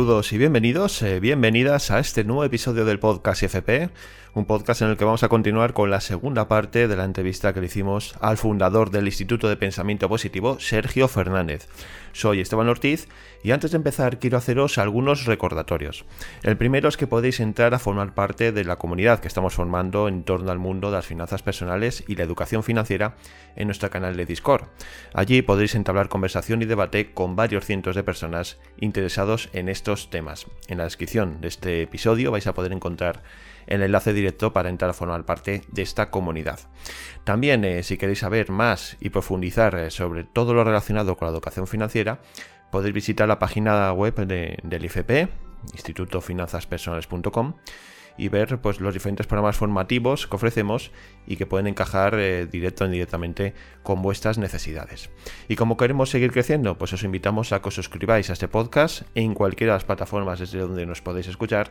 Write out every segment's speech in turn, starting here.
Saludos y bienvenidos, eh, bienvenidas a este nuevo episodio del podcast FP, un podcast en el que vamos a continuar con la segunda parte de la entrevista que le hicimos al fundador del Instituto de Pensamiento Positivo, Sergio Fernández. Soy Esteban Ortiz y antes de empezar quiero haceros algunos recordatorios. El primero es que podéis entrar a formar parte de la comunidad que estamos formando en torno al mundo de las finanzas personales y la educación financiera en nuestro canal de Discord. Allí podréis entablar conversación y debate con varios cientos de personas interesados en estos temas. En la descripción de este episodio vais a poder encontrar el enlace directo para entrar a formar parte de esta comunidad. También, eh, si queréis saber más y profundizar eh, sobre todo lo relacionado con la educación financiera, podéis visitar la página web del IFP, institutofinanzaspersonales.com, y ver pues, los diferentes programas formativos que ofrecemos y que pueden encajar eh, directo o indirectamente con vuestras necesidades. Y como queremos seguir creciendo, pues os invitamos a que os suscribáis a este podcast en cualquiera de las plataformas desde donde nos podéis escuchar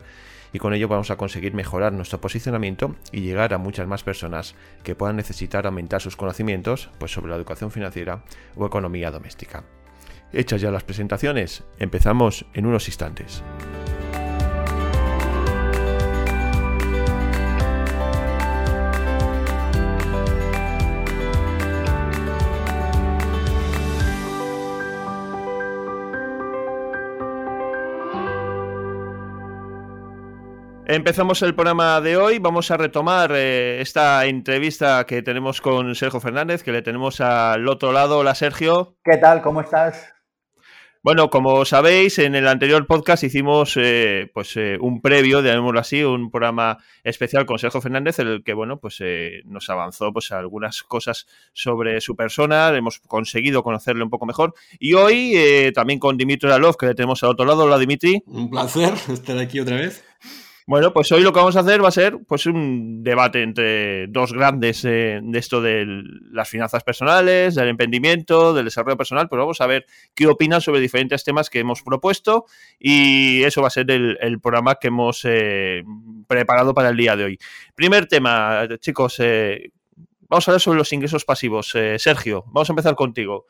y con ello vamos a conseguir mejorar nuestro posicionamiento y llegar a muchas más personas que puedan necesitar aumentar sus conocimientos pues, sobre la educación financiera o economía doméstica. Hechas ya las presentaciones, empezamos en unos instantes. Empezamos el programa de hoy. Vamos a retomar eh, esta entrevista que tenemos con Sergio Fernández, que le tenemos al otro lado. Hola, Sergio. ¿Qué tal? ¿Cómo estás? Bueno, como sabéis, en el anterior podcast hicimos eh, pues eh, un previo, llamémoslo así, un programa especial con Sergio Fernández, en el que bueno, pues nos avanzó pues algunas cosas sobre su persona, hemos conseguido conocerle un poco mejor. Y hoy también con Dimitri Alov, que le tenemos al otro lado. Hola, Dimitri. Un placer estar aquí otra vez. Bueno, pues hoy lo que vamos a hacer va a ser pues un debate entre dos grandes eh, de esto de las finanzas personales, del emprendimiento, del desarrollo personal, pues vamos a ver qué opinan sobre diferentes temas que hemos propuesto y eso va a ser el, programa que hemos eh, preparado para el día de hoy. Primer tema, chicos, eh, vamos a hablar sobre los ingresos pasivos. Sergio, vamos a empezar contigo.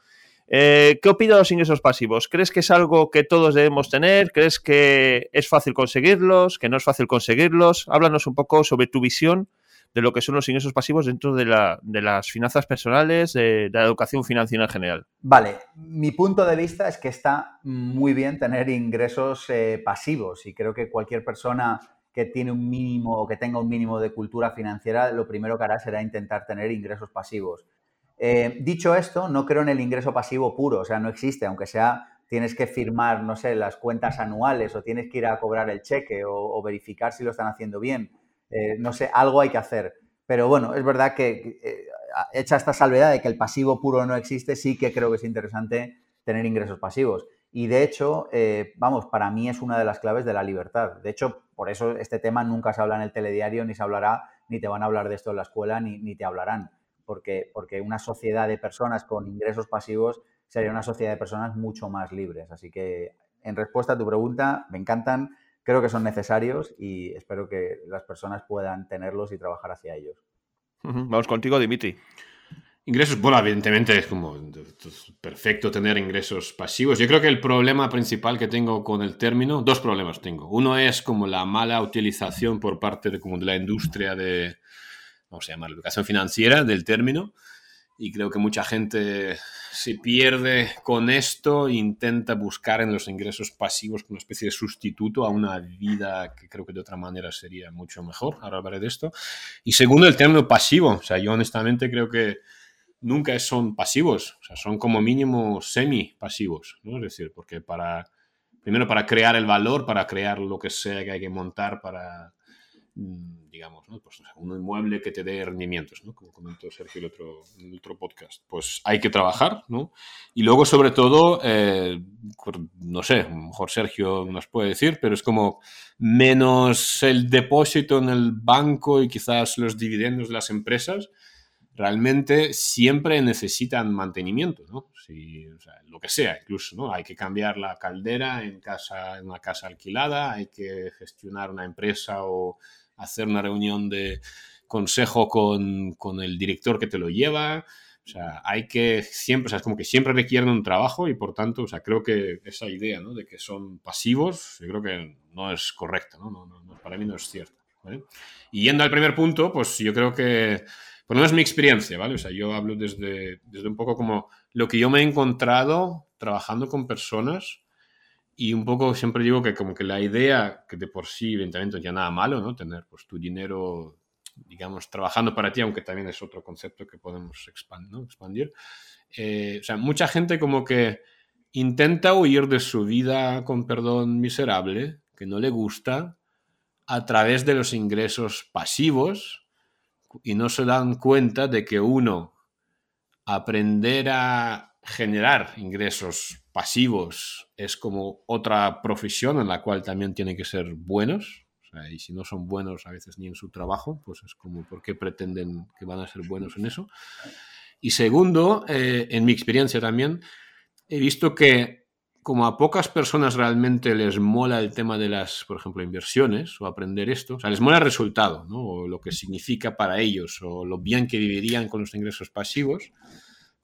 Eh, ¿Qué opinas de los ingresos pasivos? ¿Crees que es algo que todos debemos tener? ¿Crees que es fácil conseguirlos? ¿Que no es fácil conseguirlos? Háblanos un poco sobre tu visión de lo que son los ingresos pasivos dentro de, las finanzas personales, de, la educación financiera en general. Vale, mi punto de vista es que está muy bien tener ingresos eh, pasivos y creo que cualquier persona que tiene un mínimo o que tenga un mínimo de cultura financiera, lo primero que hará será intentar tener ingresos pasivos. Eh, dicho esto, no creo en el ingreso pasivo puro, o sea, no existe, aunque sea tienes que firmar, no sé, las cuentas anuales o tienes que ir a cobrar el cheque o, verificar si lo están haciendo bien. Eh, no sé, algo hay que hacer. Pero bueno, es verdad que eh, hecha esta salvedad de que el pasivo puro no existe, sí que creo que es interesante tener ingresos pasivos. Y de hecho, vamos, para mí es una de las claves de la libertad. De hecho, por eso este tema nunca se habla en el telediario, ni se hablará, ni te van a hablar de esto en la escuela, ni, ni te hablarán porque, porque una sociedad de personas con ingresos pasivos sería una sociedad de personas mucho más libres. Así que, en respuesta a tu pregunta, me encantan, creo que son necesarios y espero que las personas puedan tenerlos y trabajar hacia ellos. Vamos contigo, Dimitri. Ingresos, bueno, evidentemente es como perfecto tener ingresos pasivos. Yo creo que el problema principal que tengo con el término, dos problemas tengo. Uno es como la mala utilización por parte de, como de la industria de, vamos a llamar, educación financiera del término. Y creo que mucha gente se pierde con esto e intenta buscar en los ingresos pasivos una especie de sustituto a una vida que creo que de otra manera sería mucho mejor. Ahora hablaré de esto. Y segundo, el término pasivo. O sea, yo honestamente creo que nunca son pasivos. O sea, son como mínimo semi-pasivos. ¿no? Es decir, porque para, primero para crear el valor, para crear lo que sea que hay que montar para Mm, digamos, pues, un inmueble que te dé rendimientos, como comentó Sergio en el otro podcast. Pues hay que trabajar, ¿no? Y luego, sobre todo, eh, no sé, mejor Sergio nos puede decir, pero es como menos el depósito en el banco y quizás los dividendos de las empresas, realmente siempre necesitan mantenimiento, ¿no? lo que sea, incluso, ¿no? Hay que cambiar la caldera en, casa, en una casa alquilada, hay que gestionar una empresa o hacer una reunión de consejo con, el director que te lo lleva. O sea, hay que siempre, o sea, es como que siempre requieren un trabajo y por tanto, o sea, creo que esa idea, ¿no? De que son pasivos, yo creo que no es correcta, ¿no? no, no para mí no es cierta. Y yendo al primer punto, pues yo creo que, pues no es mi experiencia, ¿vale? O sea, yo hablo desde, desde un poco como lo que yo me he encontrado trabajando con personas y un poco siempre digo que como que la idea, que de por sí, evidentemente, no tiene nada malo, ¿no? Tener pues tu dinero digamos, trabajando para ti, aunque también es otro concepto que podemos expandir. Eh, o sea, mucha gente como que intenta huir de su vida, con perdón, miserable, que no le gusta, a través de los ingresos pasivos y no se dan cuenta de que uno, aprender a generar ingresos pasivos es como otra profesión en la cual también tiene que ser buenos y si no son buenos a veces ni en su trabajo, pues es como, ¿por qué pretenden que van a ser buenos en eso? Y segundo, eh, en mi experiencia también, he visto que como a pocas personas realmente les mola el tema de las, por ejemplo, inversiones o aprender esto, o sea, les mola el resultado, ¿no? O lo que significa para ellos o lo bien que vivirían con los ingresos pasivos,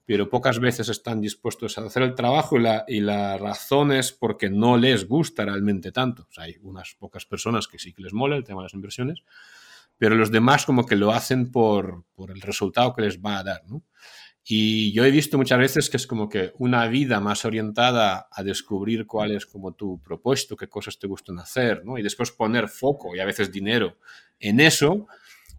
pero pocas veces están dispuestos a hacer el trabajo y la, y la razón es porque no les gusta realmente tanto. O sea, hay unas pocas personas que sí que les mola el tema de las inversiones, pero los demás como que lo hacen por, por el resultado que les va a dar. ¿no? Y yo he visto muchas veces que es como que una vida más orientada a descubrir cuál es como tu propósito, qué cosas te gustan hacer, ¿no? y después poner foco y a veces dinero en eso,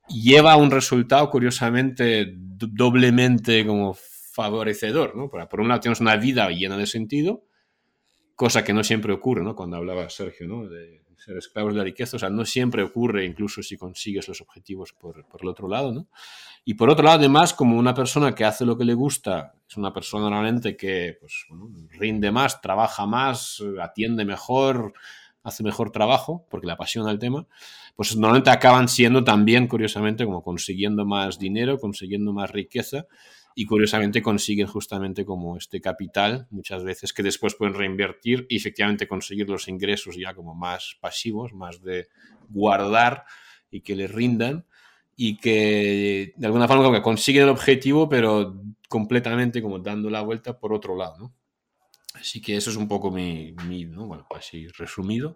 lleva a un resultado curiosamente doblemente como favorecedor, ¿no? Por, un lado tienes una vida llena de sentido, cosa que no siempre ocurre, ¿no? Cuando hablaba Sergio, ¿no? De ser esclavos de la riqueza, o sea, no siempre ocurre, incluso si consigues los objetivos por, el otro lado, ¿no? Y por otro lado, además, como una persona que hace lo que le gusta, es una persona realmente que, pues, rinde más, trabaja más, atiende mejor, hace mejor trabajo, porque le apasiona el tema, pues normalmente acaban siendo también, curiosamente, como consiguiendo más dinero, consiguiendo más riqueza, y curiosamente consiguen justamente como este capital muchas veces que después pueden reinvertir y efectivamente conseguir los ingresos ya como más pasivos, más de guardar y que les rindan y que de alguna forma consiguen el objetivo pero completamente como dando la vuelta por otro lado, ¿no? Así que eso es un poco mi, mi ¿no? bueno, así resumido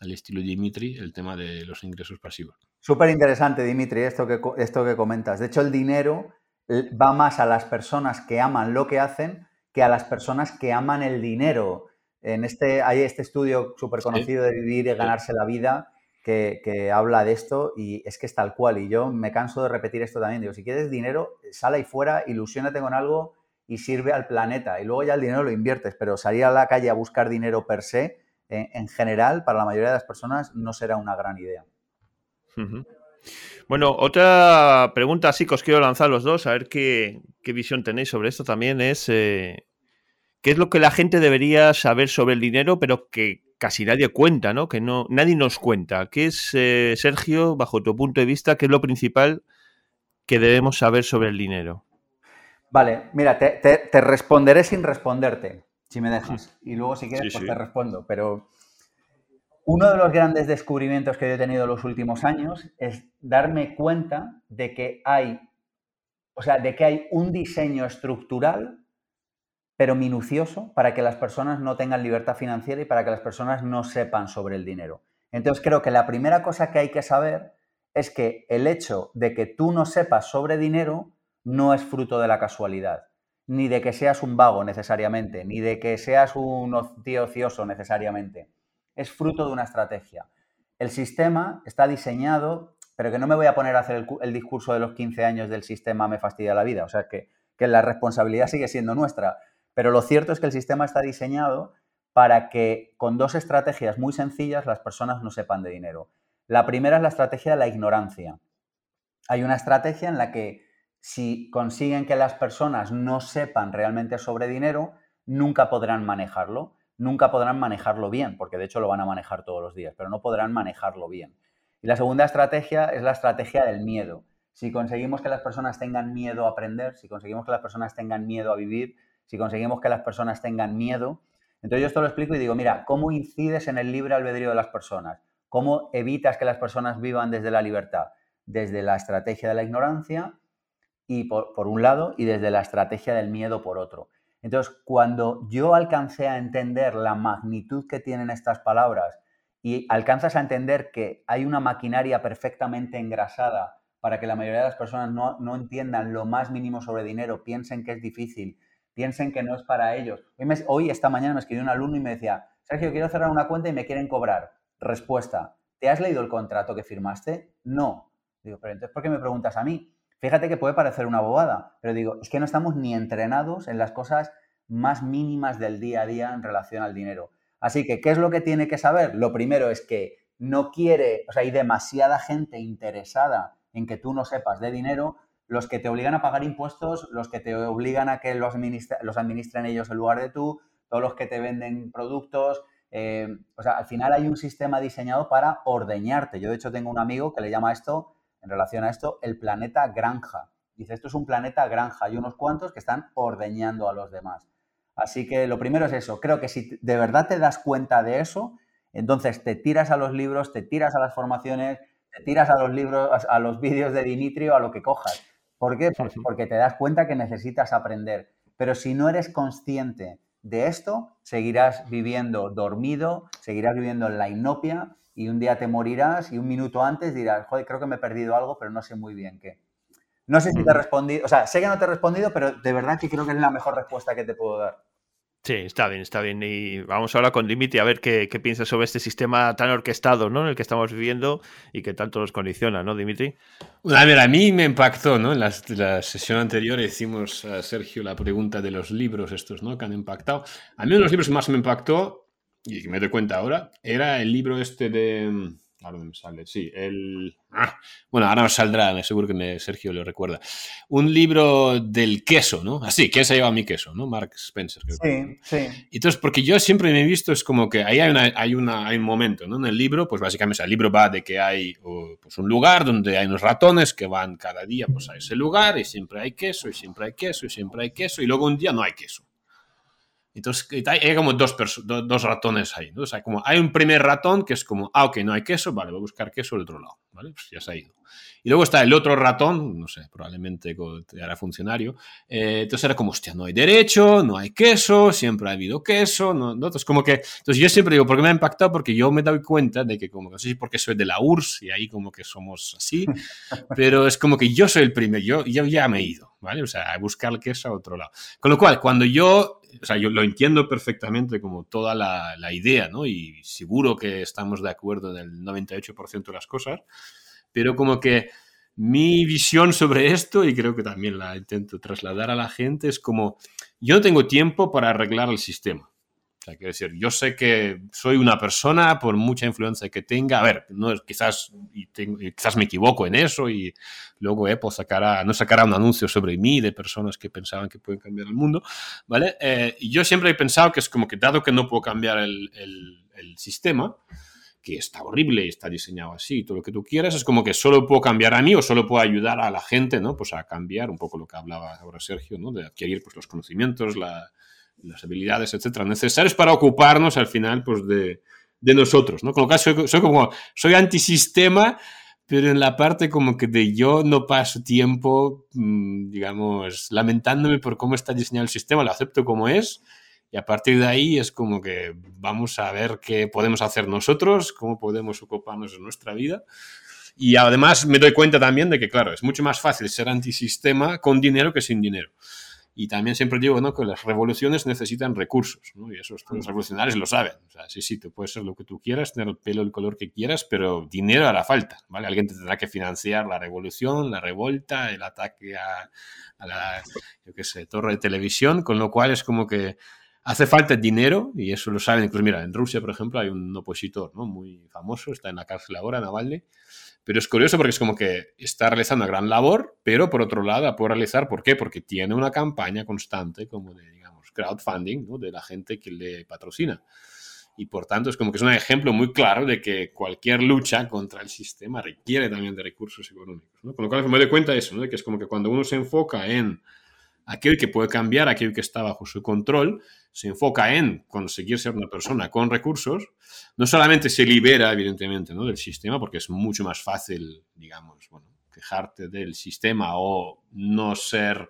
al estilo Dimitri, el tema de los ingresos pasivos. Súper interesante, Dimitri, esto que, esto que comentas. De hecho, el dinero va más a las personas que aman lo que hacen que a las personas que aman el dinero. En este, hay este estudio súper conocido de vivir y ganarse la vida que, habla de esto y es que es tal cual. Y yo me canso de repetir esto también. Digo, si quieres dinero, sal ahí fuera, ilusionate con algo y sirve al planeta. Y luego ya el dinero lo inviertes, pero salir a la calle a buscar dinero per se, en, general, para la mayoría de las personas, no será una gran idea. Bueno, otra pregunta así que os quiero lanzar los dos, a ver qué, visión tenéis sobre esto también es, eh, ¿qué es lo que la gente debería saber sobre el dinero, pero que casi nadie cuenta, ¿no? Que no, nadie nos cuenta. ¿Qué es, eh, Sergio, bajo tu punto de vista, qué es lo principal que debemos saber sobre el dinero? Vale, mira, te, responderé sin responderte, si me dejas. Y luego, si quieres, pues te respondo. Pero uno de los grandes descubrimientos que he tenido en los últimos años es darme cuenta de que hay, o sea, de que hay un diseño estructural, pero minucioso, para que las personas no tengan libertad financiera y para que las personas no sepan sobre el dinero. Entonces creo que la primera cosa que hay que saber es que el hecho de que tú no sepas sobre dinero no es fruto de la casualidad, ni de que seas un vago necesariamente, ni de que seas un tío ocioso necesariamente es fruto de una estrategia. El sistema está diseñado, pero que no me voy a poner a hacer el, discurso de los 15 años del sistema me fastidia la vida, o sea, que, que la responsabilidad sigue siendo nuestra. Pero lo cierto es que el sistema está diseñado para que con dos estrategias muy sencillas las personas no sepan de dinero. La primera es la estrategia de la ignorancia. Hay una estrategia en la que si consiguen que las personas no sepan realmente sobre dinero, nunca podrán manejarlo nunca podrán manejarlo bien, porque de hecho lo van a manejar todos los días, pero no podrán manejarlo bien. Y la segunda estrategia es la estrategia del miedo. Si conseguimos que las personas tengan miedo a aprender, si conseguimos que las personas tengan miedo a vivir, si conseguimos que las personas tengan miedo, entonces yo esto lo explico y digo, mira, ¿cómo incides en el libre albedrío de las personas? ¿Cómo evitas que las personas vivan desde la libertad? Desde la estrategia de la ignorancia, y por, un lado y desde la estrategia del miedo por otro. Entonces, cuando yo alcancé a entender la magnitud que tienen estas palabras y alcanzas a entender que hay una maquinaria perfectamente engrasada para que la mayoría de las personas no, no entiendan lo más mínimo sobre dinero, piensen que es difícil, piensen que no es para ellos. Hoy, esta mañana me escribió un alumno y me decía, Sergio, quiero cerrar una cuenta y me quieren cobrar. Respuesta, ¿te has leído el contrato que firmaste? No. Digo, pero entonces, ¿por qué me preguntas a mí? Fíjate que puede parecer una bobada, pero digo, es que no estamos ni entrenados en las cosas más mínimas del día a día en relación al dinero. Así que, ¿qué es lo que tiene que saber? Lo primero es que no quiere, o sea, hay demasiada gente interesada en que tú no sepas de dinero, los que te obligan a pagar impuestos, los que te obligan a que los, administren ellos en lugar de tú, todos los que te venden productos. Eh, o sea, al final hay un sistema diseñado para ordeñarte. Yo, de hecho, tengo un amigo que le llama esto en relación a esto el planeta granja. Dice, esto es un planeta granja, hay unos cuantos que están ordeñando a los demás. Así que lo primero es eso, creo que si de verdad te das cuenta de eso, entonces te tiras a los libros, te tiras a las formaciones, te tiras a los libros, a los vídeos de Dimitrio, a lo que cojas. ¿Por qué? Porque te das cuenta que necesitas aprender. Pero si no eres consciente de esto, seguirás viviendo dormido, seguirás viviendo en la inopia y un día te morirás y un minuto antes dirás, joder, creo que me he perdido algo, pero no sé muy bien qué. No sé si te he respondido, o sea, sé que no te he respondido, pero de verdad que creo que es la mejor respuesta que te puedo dar. Sí, está bien, está bien. Y vamos ahora con Dimitri a ver qué, qué piensa sobre este sistema tan orquestado, ¿no? En el que estamos viviendo y que tanto nos condiciona, ¿no, Dimitri? a ver, a mí me impactó, ¿no? En la, la, sesión anterior hicimos a Sergio la pregunta de los libros estos, ¿no? Que han impactado. A mí uno de los libros que más me impactó y me doy cuenta ahora, era el libro este de... Mm, ahora me sale, sí, el... Ah, bueno, ahora nos saldrá, seguro que Sergio lo recuerda. Un libro del queso, ¿no? Así, ¿quién se lleva mi queso? ¿no? Mark Spencer. sí, sí. Entonces, porque yo siempre me he visto, es como que ahí hay, una, hay, una, hay un momento, ¿no? En el libro, pues básicamente el libro va de que hay pues, un lugar donde hay unos ratones que van cada día pues, a ese lugar y siempre hay queso y siempre hay queso y siempre hay queso y luego un día no hay queso. Entonces hay como dos, dos ratones ahí, ¿no? O sea, como hay un primer ratón que es como, ah, ok, no hay queso, vale, voy a buscar queso del otro lado, ¿vale? Pues ya se ha ido. Y luego está el otro ratón, no sé, probablemente era funcionario, eh, entonces era como, hostia, no hay derecho, no hay queso, siempre ha habido queso, ¿no? Entonces como que, entonces yo siempre digo, ¿por qué me ha impactado? Porque yo me doy cuenta de que como, no sé si porque soy de la URSS y ahí como que somos así, pero es como que yo soy el primero, yo, yo ya me he ido, ¿vale? O sea, a buscar el queso a otro lado. Con lo cual, cuando yo o sea, yo lo entiendo perfectamente como toda la, la, idea, ¿no? Y seguro que estamos de acuerdo en el 98% de las cosas, pero como que mi visión sobre esto, y creo que también la intento trasladar a la gente, es como, yo no tengo tiempo para arreglar el sistema. O sea, quiero decir, yo sé que soy una persona, por mucha influencia que tenga, a ver, no, quizás, y quizás me equivoco en eso y luego Apple sacará, no sacará un anuncio sobre mí de personas que pensaban que pueden cambiar el mundo, ¿vale? Eh, y yo siempre he pensado que es como que dado que no puedo cambiar el, el, el sistema, que está horrible está diseñado así, todo lo que tú quieras, es como que solo puedo cambiar a mí o solo puedo ayudar a la gente, ¿no? Pues a cambiar un poco lo que hablaba ahora Sergio, ¿no? De adquirir pues, los conocimientos, la, las habilidades, etcétera, necesarias para ocuparnos al final pues, de, nosotros, ¿no? Con lo cual soy, soy, como, soy antisistema, pero en la parte como que de yo no paso tiempo, mm, digamos, lamentándome por cómo está diseñado el sistema, lo acepto como es, y a partir de ahí es como que vamos a ver qué podemos hacer nosotros, cómo podemos ocuparnos de nuestra vida. Y además me doy cuenta también de que, claro, es mucho más fácil ser antisistema con dinero que sin dinero. Y también siempre digo ¿no? que las revoluciones necesitan recursos, ¿no? y eso los revolucionarios lo saben. O sea, sí, sí, tú puedes ser lo que tú quieras, tener el pelo el color que quieras, pero dinero hará falta, ¿vale? Alguien te tendrá que financiar la revolución, la revolta, el ataque a, a la, yo qué sé, torre de televisión, con lo cual es como que hace falta dinero, y eso lo saben, incluso mira, en Rusia, por ejemplo, hay un opositor ¿no? muy famoso, está en la cárcel ahora, Navalny, pero es curioso porque es como que está realizando una gran labor, pero por otro lado la puede realizar, ¿por qué? Porque tiene una campaña constante como de, digamos, crowdfunding, ¿no? De la gente que le patrocina. Y por tanto es como que es un ejemplo muy claro de que cualquier lucha contra el sistema requiere también de recursos económicos. ¿no? Con lo cual me doy cuenta de eso, ¿no? de que es como que cuando uno se enfoca en aquel que puede cambiar, aquel que está bajo su control, se enfoca en conseguir ser una persona con recursos, no solamente se libera, evidentemente, ¿no? del sistema, porque es mucho más fácil, digamos, bueno, quejarte del sistema o no ser,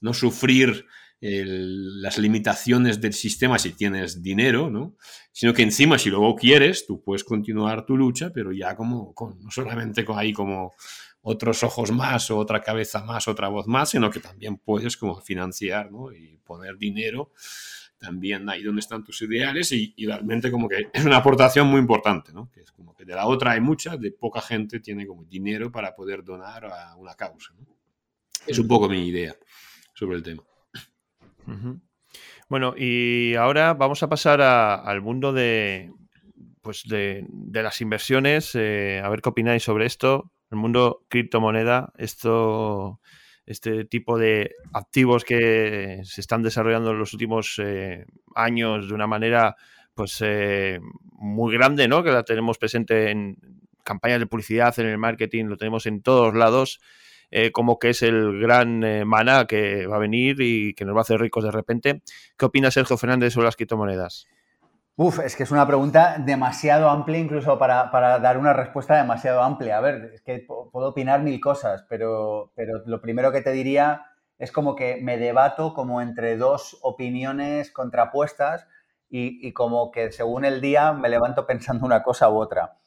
no sufrir las limitaciones del sistema si tienes dinero, ¿no? Sino que encima, si luego quieres, tú puedes continuar tu lucha, pero ya como, no solamente con ahí como otros ojos más o otra cabeza más, otra voz más, sino que también puedes como financiar, ¿no? Y poner dinero también ahí donde están tus ideales y, realmente como que es una aportación muy importante, ¿no? Que es como que de la otra hay mucha, de poca gente tiene como dinero para poder donar a una causa, ¿no? Es un poco mi idea sobre el tema. Bueno, y ahora vamos a pasar al mundo de, pues de, las inversiones, eh, a ver qué opináis sobre esto. El mundo criptomoneda, esto, este tipo de activos que se están desarrollando en los últimos eh, años de una manera pues eh, muy grande, ¿no? Que la tenemos presente en campañas de publicidad, en el marketing, lo tenemos en todos lados. Eh, como que es el gran eh, mana que va a venir y que nos va a hacer ricos de repente. ¿Qué opina Sergio Fernández sobre las criptomonedas? Uf, es que es una pregunta demasiado amplia, incluso para, dar una respuesta demasiado amplia. A ver, es que puedo opinar mil cosas, pero, pero lo primero que te diría es como que me debato como entre dos opiniones contrapuestas y, y como que según el día me levanto pensando una cosa u otra.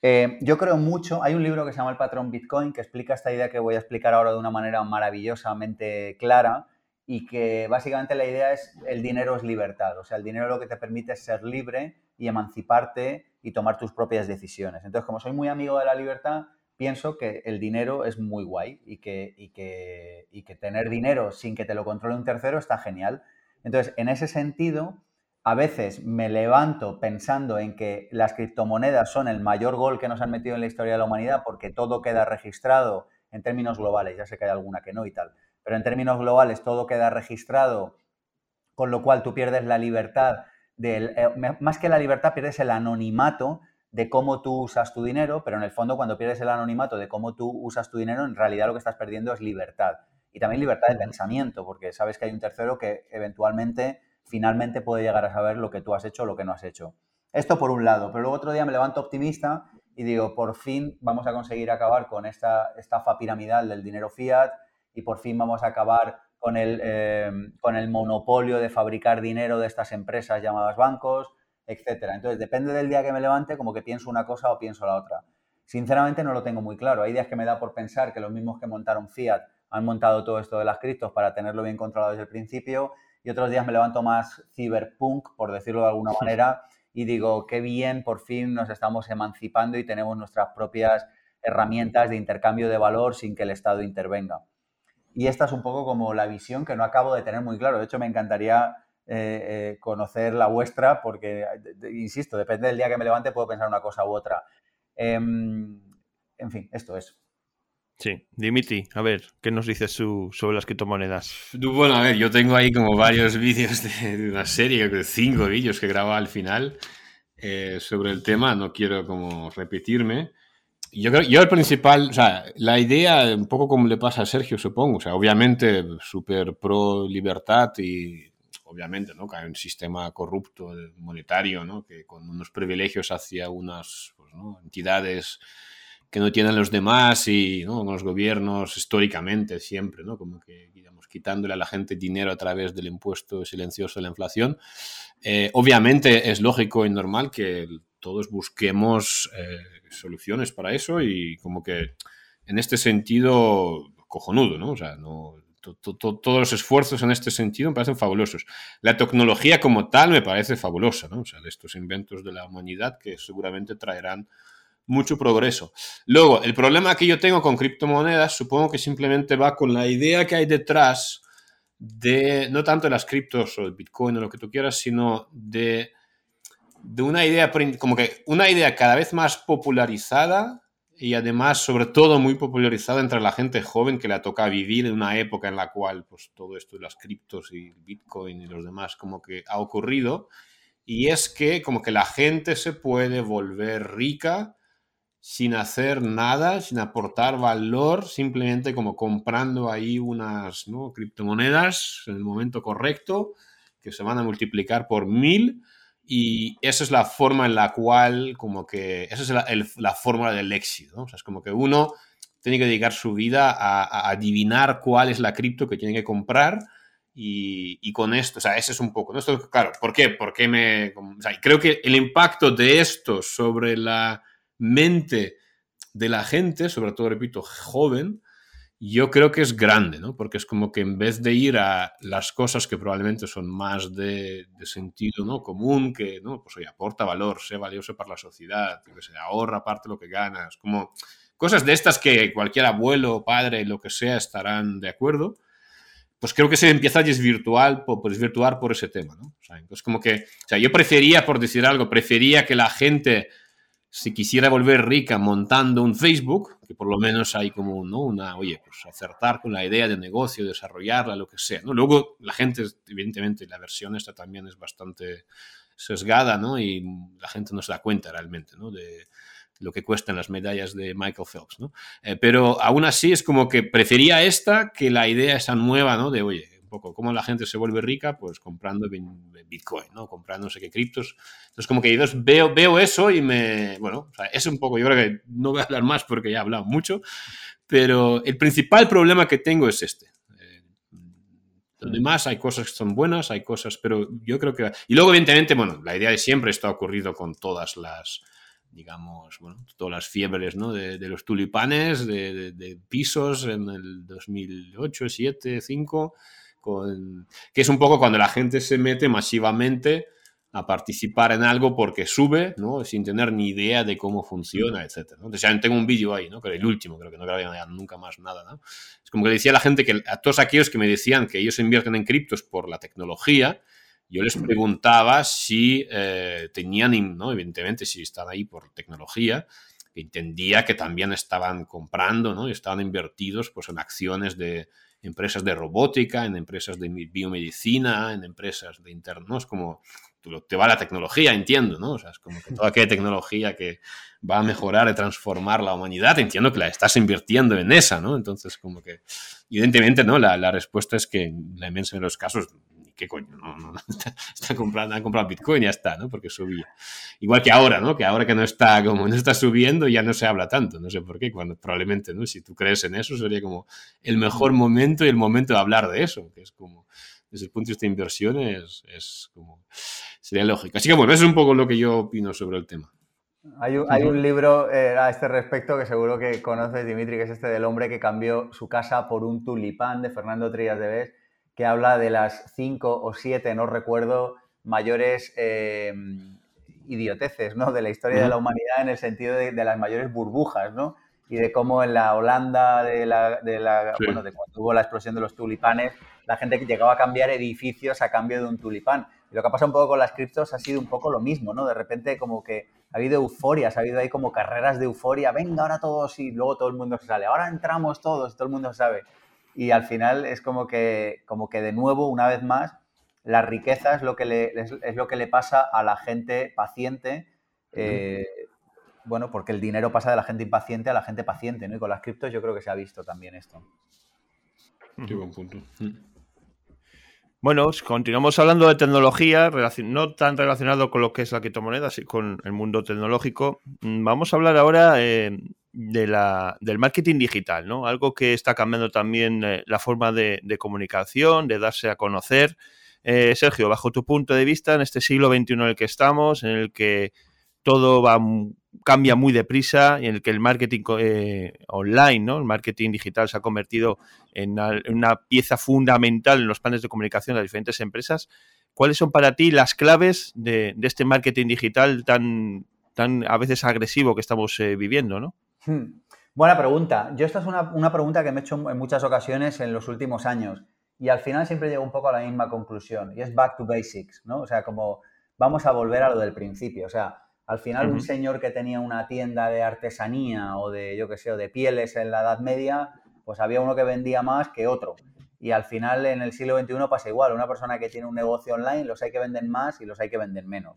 Eh, yo creo mucho, hay un libro que se llama El patrón Bitcoin que explica esta idea que voy a explicar ahora de una manera maravillosamente clara y que básicamente la idea es el dinero es libertad, o sea, el dinero lo que te permite ser libre y emanciparte y tomar tus propias decisiones. Entonces, como soy muy amigo de la libertad, pienso que el dinero es muy guay y que, y que, y que tener dinero sin que te lo controle un tercero está genial. Entonces, en ese sentido, a veces me levanto pensando en que las criptomonedas son el mayor gol que nos han metido en la historia de la humanidad porque todo queda registrado en términos globales, ya sé que hay alguna que no y tal, pero en términos globales todo queda registrado, con lo cual tú pierdes la libertad, del, eh, más que la libertad pierdes el anonimato de cómo tú usas tu dinero, pero en el fondo cuando pierdes el anonimato de cómo tú usas tu dinero, en realidad lo que estás perdiendo es libertad. Y también libertad de pensamiento, porque sabes que hay un tercero que eventualmente finalmente puede llegar a saber lo que tú has hecho o lo que no has hecho. Esto por un lado, pero luego otro día me levanto optimista y digo, por fin vamos a conseguir acabar con esta estafa piramidal del dinero fiat y por fin vamos a acabar con el, eh, con el monopolio de fabricar dinero de estas empresas llamadas bancos, etcétera. Entonces, depende del día que me levante, como que pienso una cosa o pienso la otra. Sinceramente no lo tengo muy claro. Hay días que me da por pensar que los mismos que montaron Fiat han montado todo esto de las criptos para tenerlo bien controlado desde el principio y otros días me levanto más cyberpunk, por decirlo de alguna manera, y digo, qué bien, por fin nos estamos emancipando y tenemos nuestras propias herramientas de intercambio de valor sin que el Estado intervenga. Y esta es un poco como la visión que no acabo de tener muy claro. De hecho, me encantaría eh, eh, conocer la vuestra porque, insisto, depende del día que me levante, puedo pensar una cosa u otra. Em, en fin, esto es. Sí, Dimitri, a ver, ¿qué nos dices sobre las criptomonedas? Bueno, a ver, yo tengo ahí como varios vídeos de, una serie, de cinco vídeos que grabo al final eh, sobre el tema, no quiero como repetirme. Yo creo, yo el principal, o sea, la idea, un poco como le pasa a Sergio, supongo, o sea, obviamente súper pro libertad y obviamente, ¿no? Que hay un sistema corrupto monetario, ¿no? Que con unos privilegios hacia unas pues, entidades que no tienen los demás y ¿no? los gobiernos históricamente siempre, ¿no? como que digamos, quitándole a la gente dinero a través del impuesto silencioso de la inflación. Eh, obviamente es lógico y normal que todos busquemos eh, soluciones para eso y como que en este sentido cojonudo, ¿no? O sea, no, todos los esfuerzos en este sentido me parecen fabulosos. La tecnología como tal me parece fabulosa, ¿no? O sea, de estos inventos de la humanidad que seguramente traerán mucho progreso. Luego, el problema que yo tengo con criptomonedas, supongo que simplemente va con la idea que hay detrás de, no tanto de las criptos o el Bitcoin o lo que tú quieras, sino de, de una idea, como que una idea cada vez más popularizada y además, sobre todo, muy popularizada entre la gente joven que le toca vivir en una época en la cual pues, todo esto de las criptos y Bitcoin y los demás como que ha ocurrido. Y es que como que la gente se puede volver rica sin hacer nada, sin aportar valor, simplemente como comprando ahí unas criptomonedas en el momento correcto, que se van a multiplicar por mil. Y esa es la forma en la cual, como que, esa es la, fórmula del éxito. O sea, es como que uno tiene que dedicar su vida a, adivinar cuál es la cripto que tiene que comprar y, con esto, o sea, ese es un poco, ¿no? Esto, claro, ¿por qué? Porque me, o sea, creo que el impacto de esto sobre la mente de la gente, sobre todo, repito, joven, yo creo que es grande, ¿no? Porque es como que en vez de ir a las cosas que probablemente son más de, sentido ¿no? común, que, ¿no? Pues oye, aporta valor, sea valioso para la sociedad, que se ahorra parte de lo que ganas, como cosas de estas que cualquier abuelo, padre, lo que sea, estarán de acuerdo, pues creo que se empieza a desvirtuar, por, desvirtuar por ese tema, ¿no? Entonces como que, o sea, yo prefería, por decir algo, prefería que la gente si quisiera volver rica montando un Facebook, que por lo menos hay como, ¿no? Una, oye, pues acertar con la idea de negocio, desarrollarla, lo que sea. Luego la gente, evidentemente, la versión esta también es bastante sesgada, ¿no? Y la gente no se da cuenta realmente, ¿no? De lo que cuestan las medallas de Michael Phelps, ¿no? Eh, pero aún así es como que prefería esta que la idea esa nueva, ¿no? De, oye, poco cómo la gente se vuelve rica, pues comprando Bitcoin, ¿no? Comprando no sé qué criptos. Entonces, como que yo veo, veo eso y me, bueno, es un poco, yo creo que no voy a hablar más porque ya he hablado mucho, pero el principal problema que tengo es este. Eh, lo demás hay cosas que son buenas, hay cosas, pero yo creo que... Y luego, evidentemente, bueno, la idea de siempre está ocurrido con todas las, digamos, bueno, todas las fiebres, ¿no? De, los tulipanes, de, de, pisos en el 2008, 2007, 2005 que es un poco cuando la gente se mete masivamente a participar en algo porque sube, ¿no? Sin tener ni idea de cómo funciona, etc. ¿no? Entonces, ya tengo un vídeo ahí, ¿no? Que el último, creo que no grabé nunca más nada, ¿no? Es como que decía la gente que a todos aquellos que me decían que ellos invierten en criptos por la tecnología, yo les preguntaba si eh, tenían, ¿no? Evidentemente, si están ahí por tecnología, entendía que también estaban comprando, ¿no? Y estaban invertidos pues, en acciones de, empresas de robótica, en empresas de biomedicina, en empresas de internos, como te va la tecnología, entiendo, ¿no? O sea, es como que toda aquella tecnología que va a mejorar y transformar la humanidad, entiendo que la estás invirtiendo en esa, ¿no? Entonces, como que, evidentemente, ¿no? La, la respuesta es que en la inmensa de los casos ¿qué coño? No, no, está comprando, han comprado Bitcoin y ya está, ¿no? Porque subía. Igual que ahora, ¿no? Que ahora que no está, como no está subiendo, ya no se habla tanto, no sé por qué, cuando probablemente, ¿no? Si tú crees en eso, sería como el mejor momento y el momento de hablar de eso, que es como, desde el punto de vista de inversión, es, como, sería lógico. Así que bueno, eso es un poco lo que yo opino sobre el tema. Hay un, hay un libro eh, a este respecto que seguro que conoces, Dimitri, que es este del hombre que cambió su casa por un tulipán de Fernando Trías de Bes que habla de las cinco o siete, no recuerdo, mayores eh, idioteces ¿no? de la historia de la humanidad en el sentido de, las mayores burbujas, ¿no? Y de cómo en la Holanda, de, la, de, la, bueno, de cuando hubo la explosión de los tulipanes, la gente llegaba a cambiar edificios a cambio de un tulipán. Y lo que ha pasado un poco con las criptos ha sido un poco lo mismo, ¿no? De repente como que ha habido euforia, ha habido ahí como carreras de euforia, venga, ahora todos y luego todo el mundo se sale, ahora entramos todos, todo el mundo sabe y al final es como que, como que de nuevo, una vez más, la riqueza es lo que le, es, lo que le pasa a la gente paciente. Eh, bueno, porque el dinero pasa de la gente impaciente a la gente paciente, ¿no? Y con las criptos yo creo que se ha visto también esto. Qué buen punto. Mm. Bueno, continuamos hablando de tecnología, no tan relacionado con lo que es la criptomoneda, sino con el mundo tecnológico. Mm, vamos a hablar ahora eh, de la, del marketing digital, ¿no? Algo que está cambiando también eh, la forma de, comunicación, de darse a conocer. Eh, Sergio, bajo tu punto de vista, en este siglo XXI en el que estamos, en el que todo va, cambia muy deprisa en el que el marketing eh, online, ¿no? el marketing digital se ha convertido en una, pieza fundamental en los planes de comunicación de las diferentes empresas, ¿cuáles son para ti las claves de, este marketing digital tan, tan a veces agresivo que estamos viviendo? ¿no? Hmm. Buena pregunta. Yo esta es una, pregunta que me he hecho en muchas ocasiones en los últimos años y al final siempre llego un poco a la misma conclusión y es back to basics, ¿no? O sea, como vamos a volver a lo del principio. O sea, al final un señor que tenía una tienda de artesanía o de, yo qué sé, o de pieles en la Edad Media, pues había uno que vendía más que otro. Y al final en el siglo XXI pasa igual. Una persona que tiene un negocio online, los hay que vender más y los hay que vender menos.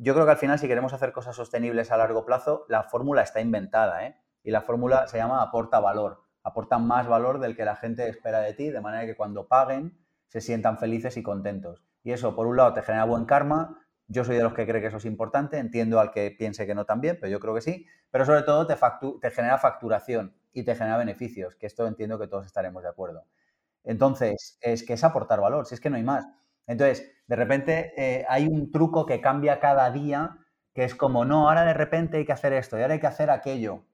Yo creo que al final, si queremos hacer cosas sostenibles a largo plazo, la fórmula está inventada, ¿eh? Y la fórmula se llama aporta valor. Aporta más valor del que la gente espera de ti, de manera que cuando paguen se sientan felices y contentos. Y eso, por un lado, te genera buen karma. Yo soy de los que cree que eso es importante. Entiendo al que piense que no también, pero yo creo que sí. Pero sobre todo te, te genera facturación. y te genera beneficios, que esto entiendo que todos estaremos de acuerdo. Entonces, es que es aportar valor, si es que no hay más. Entonces, de repente eh, hay un truco que cambia cada día, que es como, no, ahora de repente hay que hacer esto y ahora hay que hacer aquello.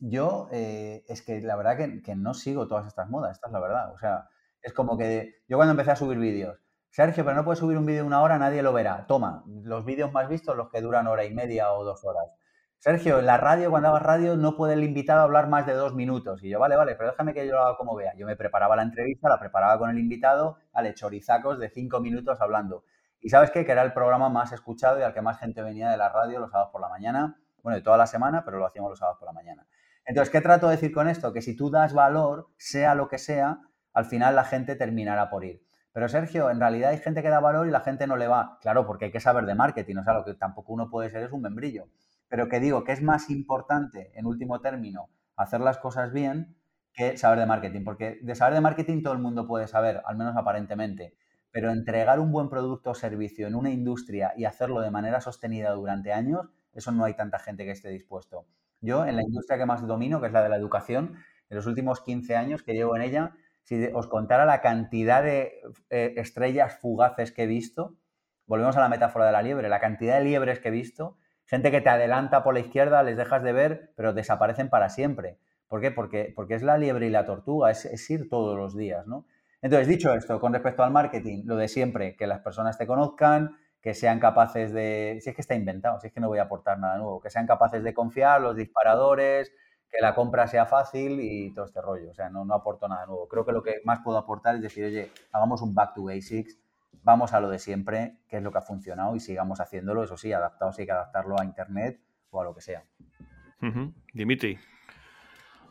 Yo, eh, es que la verdad que, que, no sigo todas estas modas, esta es la verdad. O sea, es como que yo cuando empecé a subir vídeos, Sergio, pero no puedes subir un vídeo de una hora, nadie lo verá. Toma, los vídeos más vistos, los que duran hora y media o dos horas. Sergio, en la radio, cuando hagas radio, no puede el invitado hablar más de dos minutos. Y yo, vale, vale, pero déjame que yo lo haga como vea. Yo me preparaba la entrevista, la preparaba con el invitado, al chorizacos de cinco minutos hablando. Y sabes qué? Que era el programa más escuchado y al que más gente venía de la radio los sábados por la mañana. Bueno, de toda la semana, pero lo hacíamos los sábados por la mañana. Entonces, ¿qué trato de decir con esto? Que si tú das valor, sea lo que sea, al final la gente terminará por ir. Pero Sergio, en realidad hay gente que da valor y la gente no le va. Claro, porque hay que saber de marketing, o sea, lo que tampoco uno puede ser es un membrillo pero que digo que es más importante, en último término, hacer las cosas bien que saber de marketing, porque de saber de marketing todo el mundo puede saber, al menos aparentemente, pero entregar un buen producto o servicio en una industria y hacerlo de manera sostenida durante años, eso no hay tanta gente que esté dispuesto. Yo, en la industria que más domino, que es la de la educación, en los últimos 15 años que llevo en ella, si os contara la cantidad de eh, estrellas fugaces que he visto, volvemos a la metáfora de la liebre, la cantidad de liebres que he visto, Gente que te adelanta por la izquierda, les dejas de ver, pero desaparecen para siempre. ¿Por qué? Porque, porque es la liebre y la tortuga, es, ir todos los días, ¿no? Entonces, dicho esto, con respecto al marketing, lo de siempre, que las personas te conozcan, que sean capaces de... Si es que está inventado, si es que no voy a aportar nada nuevo, que sean capaces de confiar, los disparadores, que la compra sea fácil y todo este rollo. O sea, no, no aporto nada nuevo. Creo que lo que más puedo aportar es decir, oye, hagamos un back to basics, vamos a lo de siempre, qué es lo que ha funcionado y sigamos haciéndolo, eso sí, adaptado si hay que adaptarlo a Internet o a lo que sea. Dimitri.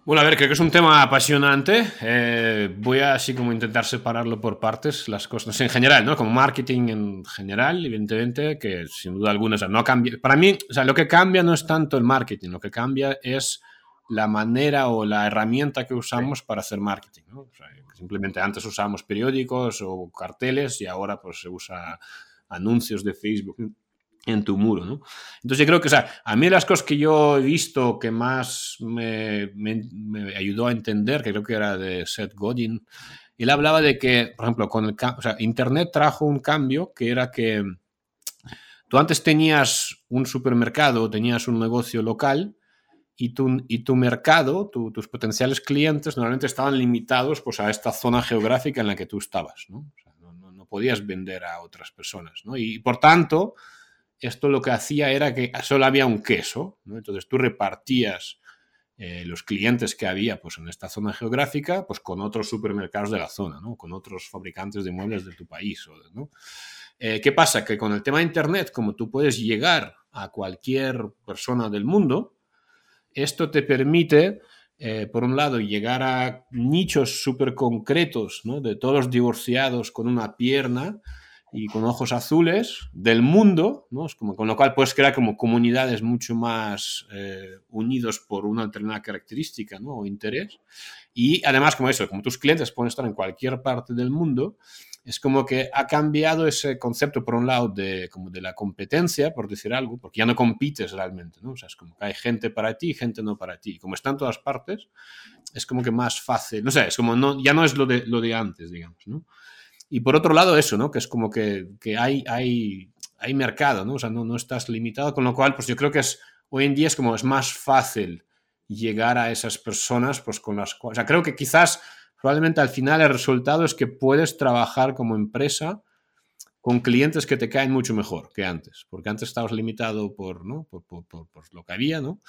Bueno, a ver, creo que es un tema apasionante. Eh, voy a así como intentar separarlo por partes, las cosas en general, ¿no? Como marketing en general, evidentemente, que sin duda alguna, no cambia. Para mí, o sea, lo que cambia no es tanto el marketing, lo que cambia es la manera o la herramienta que usamos para hacer marketing, ¿no? O sea, Simplemente antes usábamos periódicos o carteles y ahora pues se usa anuncios de Facebook en tu muro, ¿no? Entonces yo creo que, o sea, a mí las cosas que yo he visto que más me, ayudó a entender, que creo que era de Seth Godin, él hablaba de que, por ejemplo, con el, o sea, Internet trajo un cambio que era que tú antes tenías un supermercado, tenías un negocio local y tu, mercado, tus potenciales clientes normalmente estaban limitados pues, a esta zona geográfica en la que tú estabas. no, no, podías vender a otras personas. ¿no? Y, por tanto, esto lo que hacía era que solo había un queso. ¿no? Entonces tú repartías eh, los clientes que había pues, en esta zona geográfica pues, con otros supermercados de la zona, ¿no? con otros fabricantes de muebles de tu país. ¿no? Eh, ¿Qué pasa? Que con el tema de Internet, como tú puedes llegar a cualquier persona del mundo, esto te permite, eh, por un lado, llegar a nichos súper concretos, de todos los divorciados con una pierna y con ojos azules del mundo, ¿no? Es como, con lo cual puedes crear como comunidades mucho más eh, unidos por una determinada característica ¿no? o interés. Y además, como eso, como tus clientes pueden estar en cualquier parte del mundo, es como que ha cambiado ese concepto, por un lado, de, como de la competencia, por decir algo, porque ya no compites realmente, ¿no? O sea, es como que hay gente para ti y gente no para ti. Como está en todas partes, es como que más fácil, no sé, es como, no, ya no es lo de, lo de antes, digamos, ¿no? Y por otro lado, eso, ¿no? Que es como que, que hay, hay, hay mercado, ¿no? O sea, no, no estás limitado, con lo cual, pues yo creo que es, hoy en día es como, es más fácil llegar a esas personas, pues con las cuales, creo que quizás probablemente al final el resultado es que puedes trabajar como empresa con clientes que te caen mucho mejor que antes, porque antes estabas limitado por, ¿no? por, lo que había, ¿no?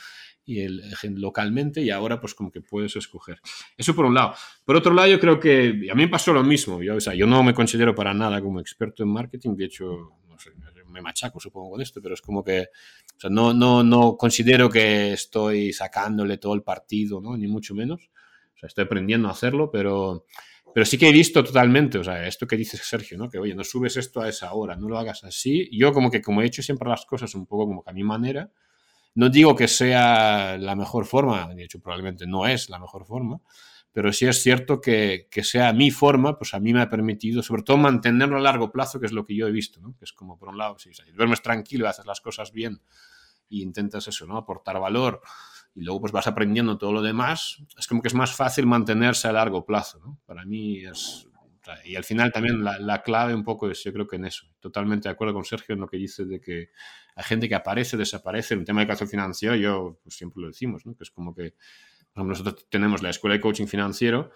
Y el, localmente, y ahora pues como que puedes escoger. Eso por un lado. Por otro lado, yo creo que a mí me pasó lo mismo. Yo, o yo no me considero para nada como experto en marketing, de hecho, no me machaco supongo con esto, pero es como que no, no, no considero que estoy sacándole todo el partido, ¿no? Ni mucho menos sea, estoy aprendiendo a hacerlo, pero, pero sí que he visto totalmente, o sea, esto que dice Sergio, ¿no? Que, oye, no subes esto a esa hora, no lo hagas así. Yo como que, como he hecho siempre las cosas un poco como que a mi manera, no digo que sea la mejor forma, de hecho probablemente no es la mejor forma, pero sí es cierto que, que, sea mi forma, pues a mí me ha permitido, sobre todo, mantenerlo a largo plazo, que es lo que yo he visto, ¿no? Que es como, por un lado, si duermes tranquilo, haces las cosas bien y intentas eso, ¿no? Aportar valor y luego pues vas aprendiendo todo lo demás, es como que es más fácil mantenerse a largo plazo, ¿no? Para mí es... Y al final también la, la, clave un poco es, yo creo que en eso. Totalmente de acuerdo con Sergio en lo que dice de que hay gente que aparece, desaparece. En el tema de educación financiero, yo pues, siempre lo decimos, ¿no? Que es como que, nosotros tenemos la escuela de coaching financiero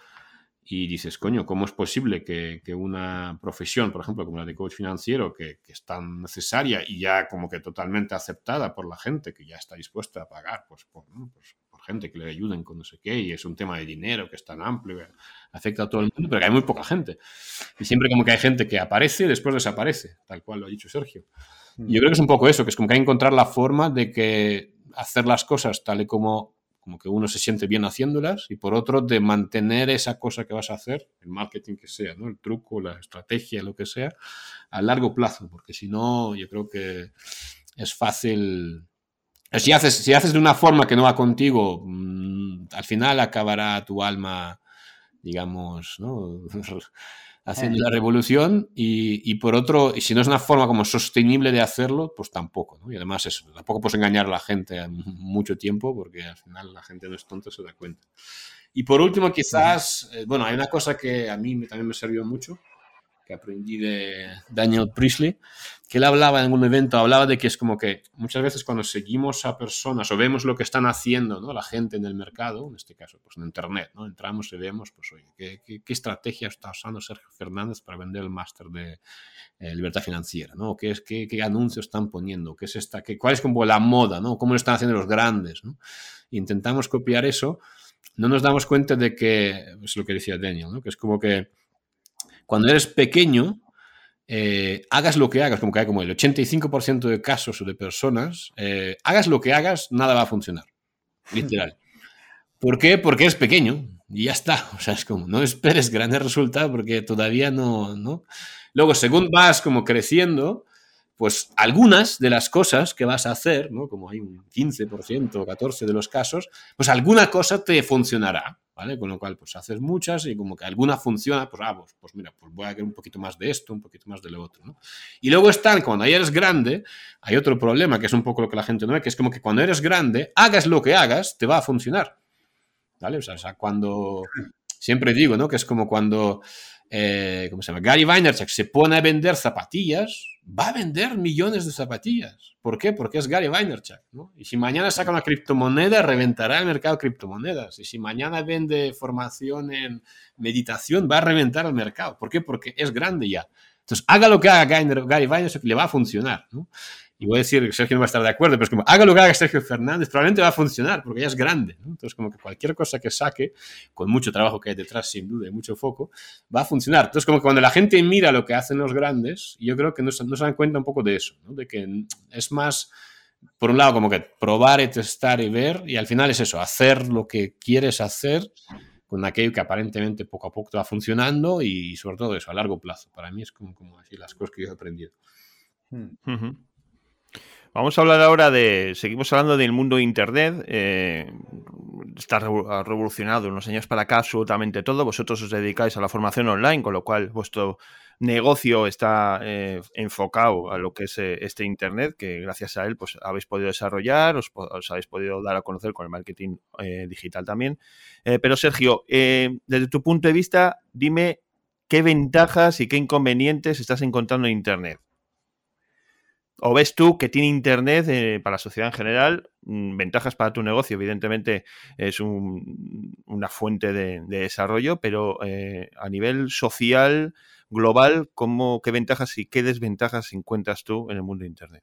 y dices, coño, ¿cómo es posible que, que, una profesión, por ejemplo, como la de coach financiero, que, que, es tan necesaria y ya como que totalmente aceptada por la gente, que ya está dispuesta a pagar pues, por, ¿no? pues, por gente que le ayuden con no sé qué, y es un tema de dinero que es tan amplio, afecta a todo el mundo, pero que hay muy poca gente. Y siempre como que hay gente que aparece y después desaparece, tal cual lo ha dicho Sergio. Y yo creo que es un poco eso, que es como que hay que encontrar la forma de que hacer las cosas tal y como como que uno se siente bien haciéndolas y por otro de mantener esa cosa que vas a hacer, el marketing que sea, ¿no? el truco, la estrategia, lo que sea, a largo plazo, porque si no, yo creo que es fácil. Si haces, si haces de una forma que no va contigo, mmm, al final acabará tu alma, digamos, ¿no? haciendo la revolución y, y, por otro, y si no es una forma como sostenible de hacerlo, pues tampoco, ¿no? Y además eso, tampoco puedes engañar a la gente mucho tiempo porque al final la gente no es tonta, se da cuenta. Y por último, quizás, eh, bueno, hay una cosa que a mí también me sirvió mucho, que aprendí de Daniel Priestley, que él hablaba en un evento, hablaba de que es como que muchas veces cuando seguimos a personas o vemos lo que están haciendo ¿no? la gente en el mercado, en este caso pues en Internet, ¿no? entramos y vemos, pues oye, ¿qué, qué, qué estrategia está usando Sergio Fernández para vender el máster de eh, libertad financiera? ¿no? ¿Qué, es, qué, ¿Qué anuncios están poniendo? ¿Qué es esta, qué, ¿Cuál es como la moda? ¿no? ¿Cómo lo están haciendo los grandes? ¿no? Intentamos copiar eso, no nos damos cuenta de que, es lo que decía Daniel, ¿no? que es como que cuando eres pequeño, eh, hagas lo que hagas, como que hay como el 85% de casos o de personas, eh, hagas lo que hagas, nada va a funcionar. Literal. ¿Por qué? Porque eres pequeño y ya está. O sea, es como, no esperes grandes resultados porque todavía no, no. Luego, según vas como creciendo, pues algunas de las cosas que vas a hacer, ¿no? como hay un 15% o 14% de los casos, pues alguna cosa te funcionará. ¿vale? Con lo cual, pues haces muchas y como que alguna funciona, pues, ah, pues, pues, mira, pues voy a hacer un poquito más de esto, un poquito más de lo otro, ¿no? Y luego están, cuando ya eres grande, hay otro problema, que es un poco lo que la gente no ve, que es como que cuando eres grande, hagas lo que hagas, te va a funcionar, ¿vale? O sea, cuando, siempre digo, ¿no? Que es como cuando eh, ¿cómo se llama? Gary Vaynerchuk se pone a vender zapatillas, va a vender millones de zapatillas. ¿Por qué? Porque es Gary Vaynerchuk. ¿no? Y si mañana saca una criptomoneda, reventará el mercado de criptomonedas. Y si mañana vende formación en meditación, va a reventar el mercado. ¿Por qué? Porque es grande ya. Entonces, haga lo que haga Gary Vaynerchuk, le va a funcionar. ¿no? Y voy a decir que Sergio no va a estar de acuerdo, pero es como, haga lo que haga Sergio Fernández, probablemente va a funcionar, porque ya es grande. ¿no? Entonces, como que cualquier cosa que saque, con mucho trabajo que hay detrás, sin duda, y mucho foco, va a funcionar. Entonces, como que cuando la gente mira lo que hacen los grandes, yo creo que no, no se dan cuenta un poco de eso, ¿no? de que es más, por un lado, como que probar y testar y ver, y al final es eso, hacer lo que quieres hacer con aquello que aparentemente poco a poco te va funcionando y sobre todo eso, a largo plazo. Para mí es como, como así las cosas que yo he aprendido. Uh -huh. Vamos a hablar ahora de. Seguimos hablando del mundo de Internet. Eh, está revolucionado unos años para acá absolutamente todo. Vosotros os dedicáis a la formación online, con lo cual vuestro negocio está eh, enfocado a lo que es eh, este Internet, que gracias a él pues, habéis podido desarrollar, os, habéis podido dar a conocer con el marketing digital también. pero Sergio, desde tu punto de vista, dime qué ventajas y qué inconvenientes estás encontrando en Internet. ¿O ves tú que tiene Internet eh, para la sociedad en general mm, ventajas para tu negocio? Evidentemente es un, una fuente de, de, desarrollo, pero eh, a nivel social, global, ¿cómo, ¿qué ventajas y qué desventajas encuentras tú en el mundo de Internet?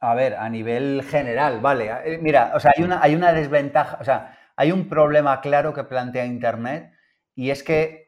A ver, a nivel general, vale. Eh, mira, o sea, hay una, hay una desventaja, o sea, hay un problema claro que plantea Internet y es que